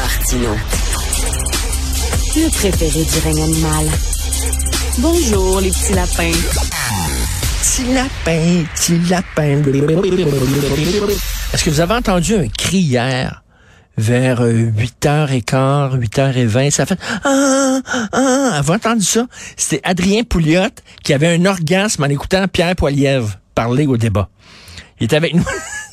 Martino. Le préféré du règne animal. Bonjour, les petits lapins. Petit lapin, petit lapin. Est-ce que vous avez entendu un cri hier? vers 8h15, 8h20, ça fait ah, ah, avez entendu ça? C'était Adrien Pouliot qui avait un orgasme en écoutant Pierre Poilievre parler au débat. Il était avec nous.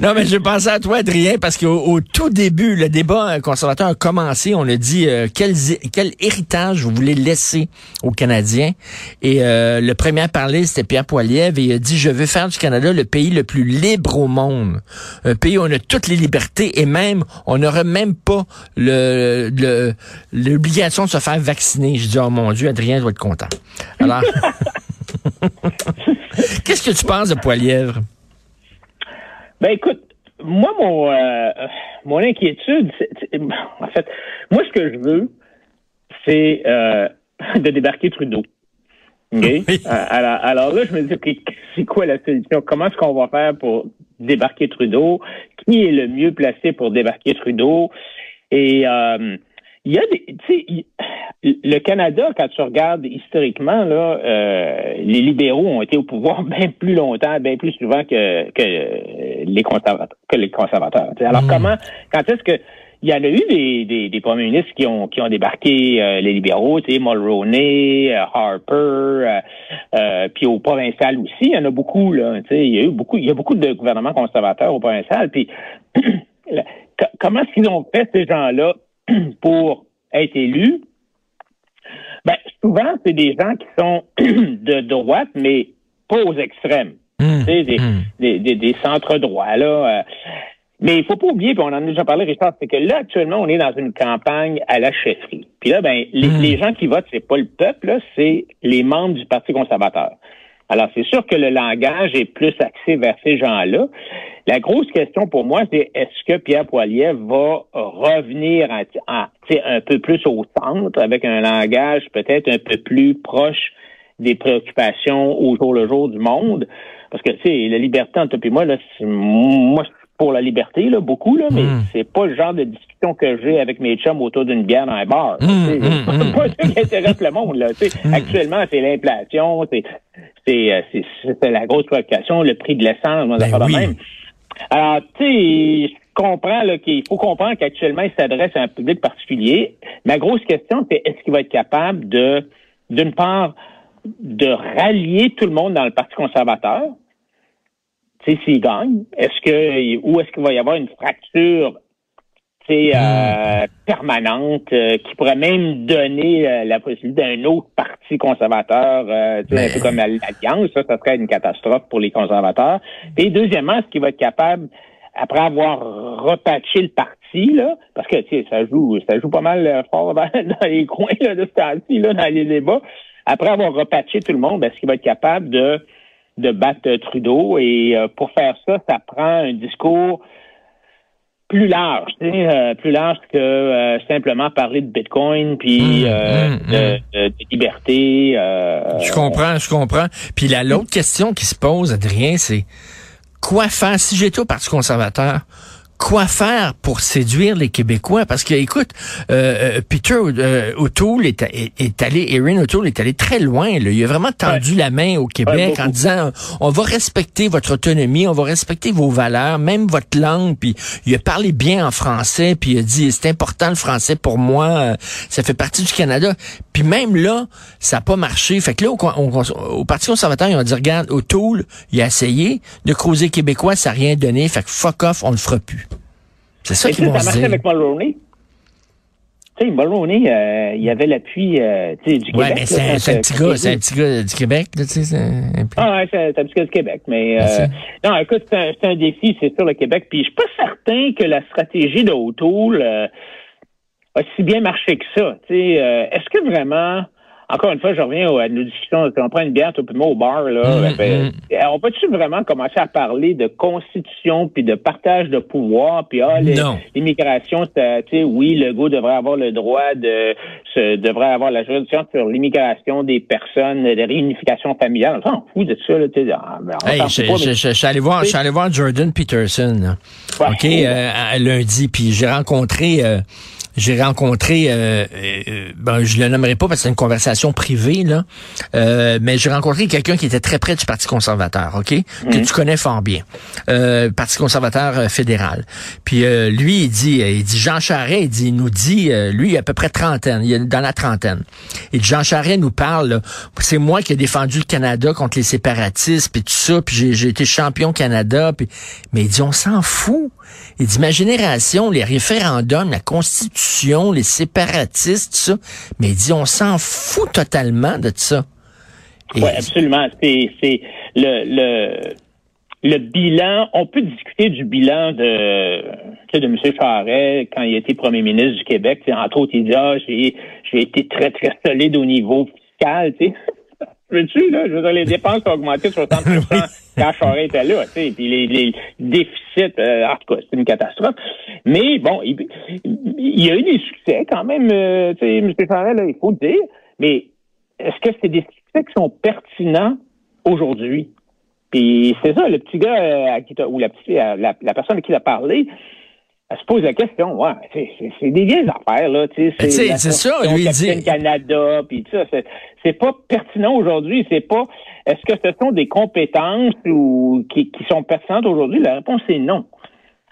non, mais je pensais à toi, Adrien, parce qu'au tout début, le débat conservateur a commencé. On a dit euh, quel, héritage vous voulez laisser aux Canadiens. Et euh, le premier à parler, c'était Pierre Poilievre. Et il a dit, je veux faire du Canada le pays le plus libre au monde. Un pays où on a toutes les libertés et même, on n'aurait même pas le l'obligation de se faire vacciner. Je dis, oh mon Dieu, Adrien doit être content. Alors, qu'est-ce que tu penses de Poilievre? Ben écoute, moi mon euh, mon inquiétude, en fait, moi ce que je veux, c'est euh, de débarquer Trudeau. Okay? Euh, alors, alors, là, je me dis, c'est quoi la solution? Comment est-ce qu'on va faire pour débarquer Trudeau? Qui est le mieux placé pour débarquer Trudeau? Et euh, il y a des, tu sais, le Canada, quand tu regardes historiquement, là, euh, les libéraux ont été au pouvoir bien plus longtemps, bien plus souvent que, que les conservateurs. Que les conservateurs Alors hmm. comment, quand est-ce que il y en a eu des, des, des premiers ministres qui ont qui ont débarqué euh, les libéraux, tu sais, Mulroney, euh, Harper, euh, puis au provincial aussi, il y en a beaucoup là. Tu sais, il y a eu beaucoup, il y a beaucoup de gouvernements conservateurs au provincial. Puis comment est-ce qu'ils ont fait ces gens-là pour être élus, ben, souvent, c'est des gens qui sont de droite, mais pas aux extrêmes. Mmh, mmh. des, des, des, centres droits, là. Euh. mais il faut pas oublier, puis on en a déjà parlé, Richard, c'est que là, actuellement, on est dans une campagne à la chefferie. Puis là, ben, les, mmh. les gens qui votent, c'est pas le peuple, c'est les membres du Parti conservateur. Alors, c'est sûr que le langage est plus axé vers ces gens-là. La grosse question pour moi, c'est est-ce que Pierre Poilievre va revenir un peu plus au centre avec un langage peut-être un peu plus proche des préoccupations au jour le jour du monde? Parce que, tu la liberté entre toi et moi, là, moi, pour la liberté, là, beaucoup, là, mais hmm. c'est pas le genre de discussion que j'ai avec mes chums autour d'une bière dans un bar. Hmm, hmm, c'est pas ça qui intéresse le monde. Là, Actuellement, c'est l'inflation, c'est c'est c'est la grosse préoccupation, le prix de l'essence, ben oui. même. Alors, tu sais, je comprends qu'il faut comprendre qu'actuellement, il s'adresse à un public particulier. Ma grosse question, c'est est-ce qu'il va être capable de, d'une part, de rallier tout le monde dans le Parti conservateur, s'il gagne, est-ce que ou est-ce qu'il va y avoir une fracture euh, hmm. permanente euh, qui pourrait même donner euh, la possibilité d'un autre parti conservateur, un peu comme l'Alliance, ça, ça serait une catastrophe pour les conservateurs. Et deuxièmement, est-ce qu'il va être capable, après avoir repatché le parti, là, parce que tu sais, ça joue, ça joue pas mal fort dans, les coins là, de ce temps-ci, là, dans les débats, après avoir repatché tout le monde, est-ce qu'il va être capable de de battre Trudeau. Et euh, pour faire ça, ça prend un discours plus large, euh, plus large que euh, simplement parler de Bitcoin puis mmh, mmh, mmh. de, liberté. je comprends, je comprends. Puis la l'autre question qui se pose, Adrien, c'est quoi faire si j'étais au Parti conservateur? Quoi faire pour séduire les Québécois? Parce que écoute euh, euh Peter euh, O'Toole est, est, allé Erin O'Toole est allé très loin là. il a vraiment tendu la main au Québec en disant on va respecter votre autonomie on va respecter vos valeurs même votre langue. Puis il a parlé bien en français puis il a dit c'est important le français pour moi euh, ça fait partie du Canada. Puis même là ça n'a pas marché. Fait que là au, Parti conservateur ils ont dit regarde O'Toole il a essayé de creuser québécois ça n'a rien donné. Fait que fuck off on le fera plus c'est ça qu'ils vont ça marchait avec Mulroney. Tu sais, Mulroney, euh, il y avait l'appui euh, du Québec. Ouais, mais c'est un, petit gars, c'est un petit gars du Québec, tu sais. Ah ouais, c'est un petit gars du Québec, mais euh, non, écoute, c'est un, un, défi, c'est sur le Québec. Puis je suis pas certain que la stratégie de O'Toole euh, a si bien marché que ça. Tu sais, est-ce que vraiment encore une fois, je reviens à nos discussions. On prend une bière, tout au bar, là. Mm, ben, mm. On peut-tu vraiment commencer à parler de constitution, puis de partage de pouvoir, puis ah, l'immigration, tu sais, oui, le goût devrait avoir le droit de, se, devrait avoir la juridiction sur l'immigration des personnes, de réunification familiale. On s'en fout de ça, là. Ah, ben, je suis allé voir, allé voir Jordan Peterson, OK, euh, lundi, puis j'ai rencontré... Euh, j'ai rencontré, euh, euh, ben, je le nommerai pas parce que c'est une conversation privée, là, euh, mais j'ai rencontré quelqu'un qui était très près du Parti conservateur, OK? Que mhm. tu connais fort bien. Euh, Parti conservateur euh, fédéral. Puis lui, il dit, il dit, Jean Charest, il, dit, il nous dit, lui, il a à peu près trentaine, il est dans la trentaine. Et Jean Charest nous parle, c'est moi qui ai défendu le Canada contre les séparatistes, puis tout ça, puis j'ai été champion Canada, puis, mais il dit, on s'en fout. Il dit, ma génération, les référendums, la Constitution, les séparatistes, ça. Mais il dit, on s'en fout totalement de ça. Oui, absolument. C'est le, le, le bilan. On peut discuter du bilan de, de M. Charest quand il été premier ministre du Québec. Entre autres, il dit, ah, j'ai été très, très solide au niveau fiscal. Veux-tu, là? Je veux dire, les dépenses ont augmenté de 60 quand Charest était là, tu sais. Puis les, les déficits, euh, en tout cas, c'est une catastrophe. Mais bon, il, y a eu des succès quand même, euh, tu sais, M. Charest, là, il faut le dire. Mais est-ce que c'est des succès qui sont pertinents aujourd'hui? Puis c'est ça, le petit gars euh, à qui ou la, petite, la, la personne à qui il a parlé, elle se pose la question, ouais, c'est des vieilles affaires, là, tu sais. C'est ça, lui dit. Canada, puis tout ça, c'est pas pertinent aujourd'hui, c'est pas, est-ce que ce sont des compétences ou qui, qui sont pertinentes aujourd'hui? La réponse est non.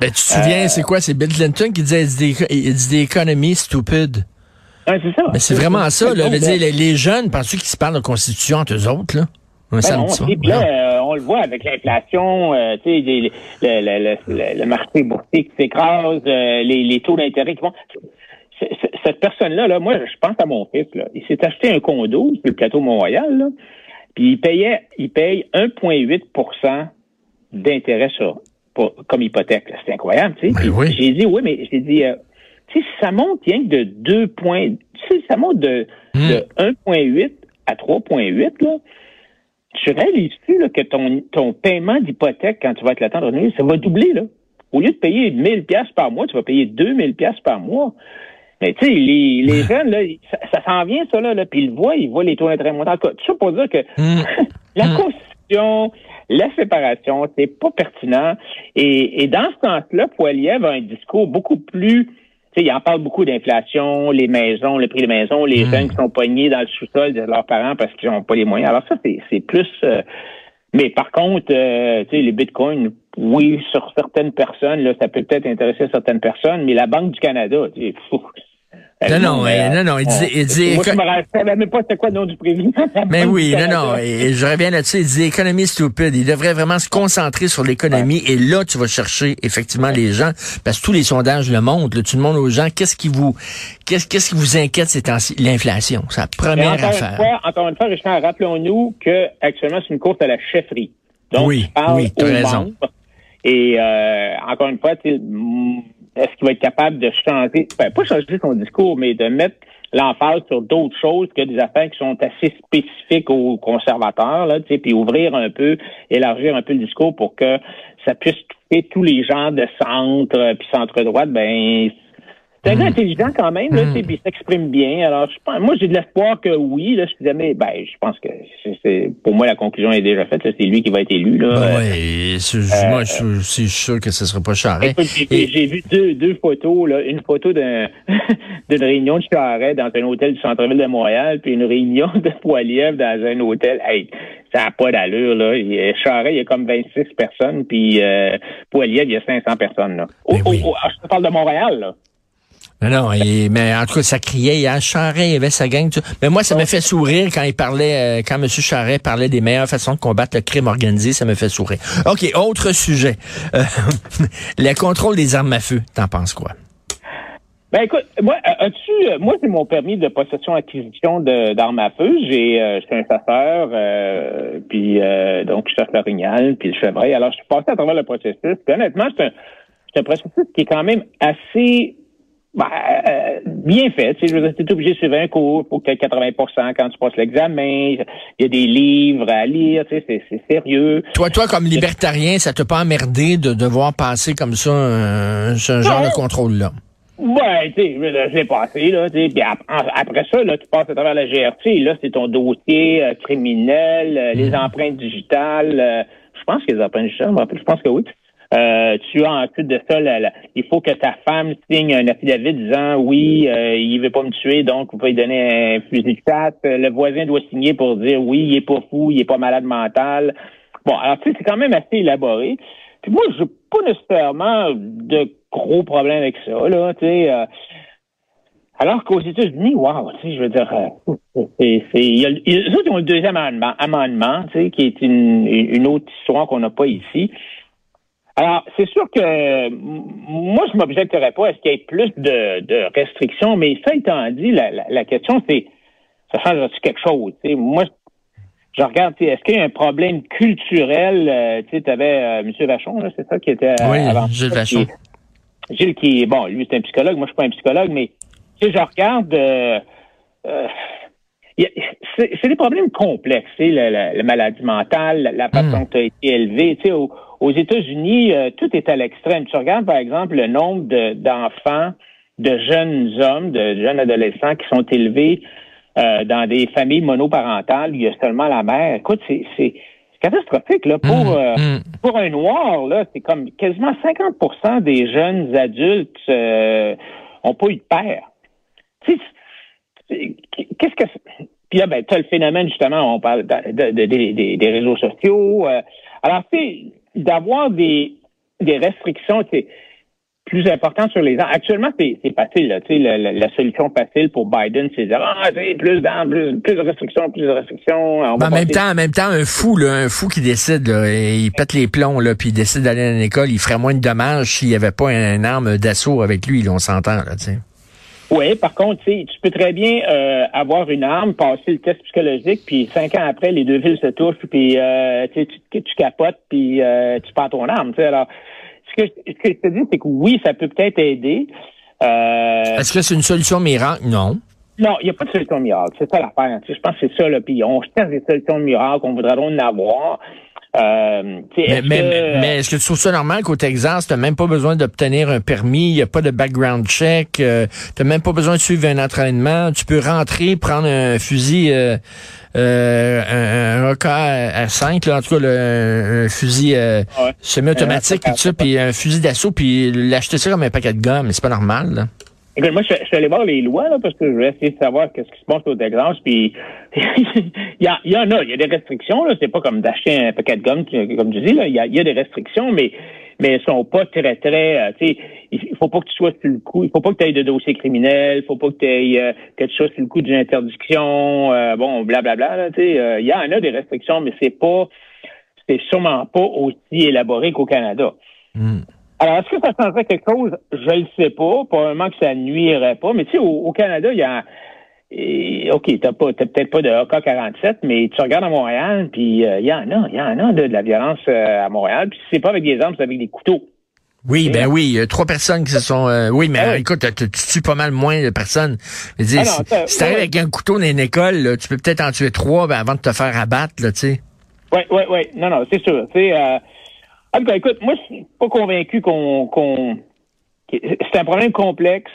Ben, tu te souviens, euh, c'est quoi? C'est Bill Clinton qui disait, il dit des économies stupides. C'est ça. Mais c'est vraiment ça, là. les, les jeunes, penses-tu qu'ils se parlent de constitution entre eux autres, là? Ben là, on le voit avec l'inflation, euh, tu sais, le, le, le, marché boursier qui s'écrase, euh, les, les, taux d'intérêt qui vont. cette personne-là, là, moi, je pense à mon fils. Là. Il s'est acheté un condo sur le plateau Mont-Royal, puis il payait, il paye 1,8% d'intérêt sur comme hypothèque. C'est incroyable, tu sais. Ben j'ai dit, oui, mais j'ai dit, euh, tu sais, ça monte rien que de 2 points, tu sais, ça monte de, hmm. de 1,8 à 3,8, là tu réalises-tu que ton, ton paiement d'hypothèque, quand tu vas être l'attendre ça va doubler, là? Au lieu de payer 1000 pièces par mois, tu vas payer 2000 pièces par mois. Mais tu sais, les, les jeunes, là, ça, s'en vient, ça, là, là puis ils le voient, ils voient les taux d'intérêt monter. Tout ça pour dire que hmm. la hmm. Constitution, la séparation, c'est pas pertinent. Et, et dans ce sens-là, Poiliev a un discours beaucoup plus il en parle beaucoup d'inflation, les maisons, le prix des maisons, les hmm. jeunes qui sont poignés dans le sous-sol de leurs parents parce qu'ils n'ont pas les moyens. Alors ça, c'est plus... Euh, mais par contre, euh, les bitcoins, oui, sur certaines personnes, là, ça peut peut-être intéresser certaines personnes, mais la Banque du Canada, fou, non, non, non, non, il dit, il dit. Moi, je me rappelle même pas c'était quoi le nom du président. Mais oui, non, non, et je reviens là-dessus, il dit économie stupide. Il devrait vraiment se concentrer sur l'économie et là, tu vas chercher effectivement les gens, parce que tous les sondages le montrent. Là, tu demandes aux gens qu'est-ce qui vous, qu'est-ce, qu'est-ce qui vous inquiète ces temps-ci? L'inflation, c'est la première encore affaire. Une fois, encore une fois, Richard, rappelons-nous que actuellement c'est une course à la chefferie. Donc, oui, oui, tu as raison. Et euh, encore une fois, tu est-ce qu'il va être capable de changer, ben, pas changer son discours, mais de mettre l'emphase sur d'autres choses que des affaires qui sont assez spécifiques aux conservateurs, là, puis ouvrir un peu, élargir un peu le discours pour que ça puisse toucher tous les gens de centre euh, puis centre droite, ben c'est un gars mm. intelligent quand même, là, mm. il s'exprime bien. Alors, je pense, moi, j'ai de l'espoir que oui, là, je jamais, ben, je pense que c'est, pour moi, la conclusion est déjà faite, c'est lui qui va être élu, là. Ben ouais, euh, moi, je, suis sûr que ce sera pas Charest. J'ai vu deux, deux photos, là, une photo d'un, d'une réunion de Charest dans un hôtel du centre-ville de Montréal, puis une réunion de Poiliev dans un hôtel. Hey, ça n'a pas d'allure, là. Charest, il y a comme 26 personnes, puis euh, Poiliev, il y a 500 personnes, là. Ben oh, oh, oh, je te parle de Montréal, là. Mais non, mais en tout cas, ça criait, il Charret, il y avait sa gang. Mais moi, ça me fait sourire quand il parlait, euh, quand M. Charret parlait des meilleures façons de combattre le crime organisé, ça me fait sourire. OK, autre sujet. Euh, le contrôle des armes à feu, t'en penses quoi? Ben écoute, moi, euh, as-tu, moi c'est mon permis de possession acquisition d'armes à feu. J'ai, euh, je suis un chasseur, puis donc je chasse l'orignal, puis le chevreuil. Alors je suis passé à travers le processus. Puis honnêtement, c'est un, un processus qui est quand même assez Ben, euh, bien fait. Tu t'es obligé de suivre un cours pour que tu aies 80% quand tu passes l'examen. Il y a des livres à lire, tu sais, c'est sérieux. Toi, toi, comme libertarien, ça t'a pas emmerdé de devoir passer comme ça un, ce genre de contrôle-là? Ouais, tu sais, j'ai passé, là, tu sais, puis après ça, là, tu passes à travers la GRT, là, c'est ton dossier euh, criminel, euh, les hmm. empreintes digitales, je pense que les empreintes digitales, je pense que oui. Euh, tu as ensuite de ça, il faut que ta femme signe un affidavit disant oui, euh, il veut pas me tuer, donc vous pouvez lui donner un fusil de chasse. Le voisin doit signer pour dire oui, il est pas fou, il est pas malade mental. Bon, alors tu sais, c'est quand même assez élaboré. Puis moi, j'ai pas nécessairement de gros problèmes avec ça, là, tu sais. Euh, alors qu'aux États-Unis, wow, tu sais, je veux dire, c'est, c'est, il y a, ont le deuxième amendement, amendement tu sais, qui est une, une autre histoire qu'on n'a pas ici. Alors, c'est sûr que moi, je m'objecterais pas à ce qu'il y ait plus de, restrictions, mais ça étant dit, la, question, c'est ça change quelque chose? Moi, je regarde, est-ce qu'il y a un problème culturel? Euh, tu avais euh, M. Vachon, c'est ça qui était euh, oui, Gilles Vachon. Gilles qui, bon, lui, c'est un psychologue, moi, je suis pas un psychologue, mais tu sais, je regarde... c'est des problèmes complexes, la, la, maladie mentale, la, façon que tu as été élevé. Tu sais, aux États-Unis, euh, tout est à l'extrême. Tu regardes, par exemple, le nombre d'enfants, de, jeunes hommes, de jeunes adolescents qui sont élevés euh, dans des familles monoparentales, il y a seulement la mère. Écoute, c'est catastrophique là pour mmh, euh, mmh. pour un noir là c'est comme quasiment 50% des jeunes adultes euh, ont pas eu de père qu'est-ce que puis là ben tu as le phénomène justement on parle des réseaux sociaux alors c'est d'avoir des, des restrictions plus importantes sur les gens. Actuellement, c'est facile. Là, la, la, solution facile pour Biden, c'est de dire ah, plus, plus, de restrictions, plus de restrictions. en même temps, en même temps, un fou, là, un fou qui décide, là, il pète les plombs, là, puis il décide d'aller à l'école, il ferait moins de dommages s'il n'y avait pas une arme d'assaut avec lui. Là, on s'entend, là, tu sais. Oui, par contre, tu peux très bien euh, avoir une arme, passer le test psychologique, puis cinq ans après, les deux villes se touchent, puis euh, tu, tu capotes, puis euh, tu prends ton arme. Alors, ce que, ce que je te dis, c'est que oui, ça peut peut-être aider. Est-ce que c'est une solution miracle? Non. Non, il n'y a pas de solution miracle. C'est ça l'affaire. Je pense que c'est ça. Là, puis on cherche des solutions miracle, on voudrait en avoir. Euh, mais, mais, est-ce que tu trouves ça normal qu'au Texas, tu n'as même pas besoin d'obtenir un permis, il n'y a pas de background check, euh, tu n'as même pas besoin de suivre un entraînement, tu peux rentrer, prendre un fusil, euh, un, un à 5, là, en tout cas un fusil semi-automatique, puis ça, puis un fusil d'assaut, puis l'acheter ça comme un paquet de gomme, c'est pas normal. Là. Écoute, moi, je, suis allé voir les lois, là, parce que je voulais essayer de savoir qu'est-ce qui se passe au Texas, puis il y, y, en a, il y a des restrictions, là, c'est pas comme d'acheter un paquet de gomme, comme tu dis, là, il y a, y a, des restrictions, mais mais elles sont pas très, très, euh, tu sais, il faut pas que tu sois sur le coup, il faut pas que tu aies de dossier criminel, il faut pas que, aies, euh, que tu sois sur le coup d'une interdiction, euh, bon, blablabla, tu sais, il y en a des restrictions, mais c'est pas, c'est sûrement pas aussi élaboré qu'au Canada. Hmm. Alors, est-ce que ça changerait quelque chose? Je le sais pas. Probablement que ça nuirait pas. Mais tu sais, au, Canada, il y a... OK, t'as pas, peut-être pas de AK-47, mais tu regardes à Montréal, puis euh, il y en a, il y en a de, la violence euh, à Montréal, puis c'est pas avec des armes, c'est avec des couteaux. Oui, ben oui, il y a trois personnes qui se sont. Euh, oui, mais ah écoute, tu, tues pas mal moins de personnes. Je veux dire, ah si, t'arrives avec un couteau dans une école, tu peux peut-être en tuer trois ben, avant de te faire abattre, là, tu sais. Oui, oui, oui. Non, non, c'est sûr. Tu sais, ah, écoute, moi, je suis pas convaincu qu'on. c'est un problème complexe.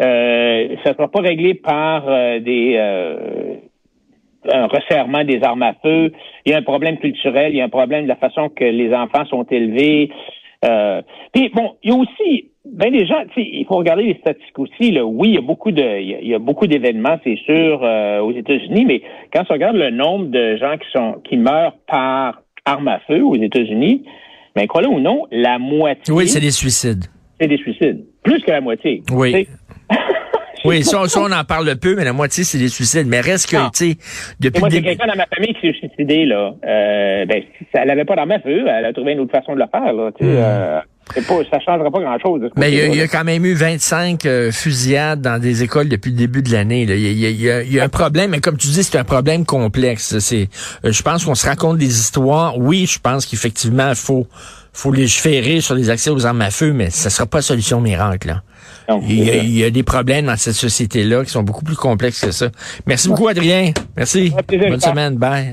Euh, ça ne sera pas réglé par euh, des euh, un resserrement des armes à feu. Il y a un problème culturel, il y a un problème de la façon que les enfants sont élevés. Euh, puis bon, il y a aussi ben des gens, il faut regarder les statistiques aussi. Là. Oui, il y a beaucoup de, il y a, beaucoup d'événements, c'est sûr, aux États-Unis, mais quand on regarde le nombre de gens qui sont qui meurent par arme à feu aux États-Unis, mais crois-le ou non, la moitié. Oui, c'est des suicides. C'est des suicides. Plus que la moitié. Oui. oui, ça, on en parle peu, mais la moitié, c'est des suicides. Mais reste que, tu sais, depuis. Moi, j'ai quelqu'un dans ma famille qui s'est suicidé, là. Euh, ben, si elle n'avait pas d'arme à feu, elle a trouvé une autre façon de le faire, là. Tu sais, hmm. euh, pas, ça changera pas grand-chose. Mais il y, a quand même eu 25 euh, fusillades dans des écoles depuis le début de l'année. Il y, a, un problème, mais comme tu dis, c'est un problème complexe. C'est, euh, je pense qu'on se raconte des histoires. Oui, je pense qu'effectivement, il faut, faut légiférer sur les accès aux armes à feu, mais ça sera pas solution miracle. Là. il, y a, des problèmes dans cette société-là qui sont beaucoup plus complexes que ça. Merci beaucoup, Adrien. Merci. Bonne semaine. Bye.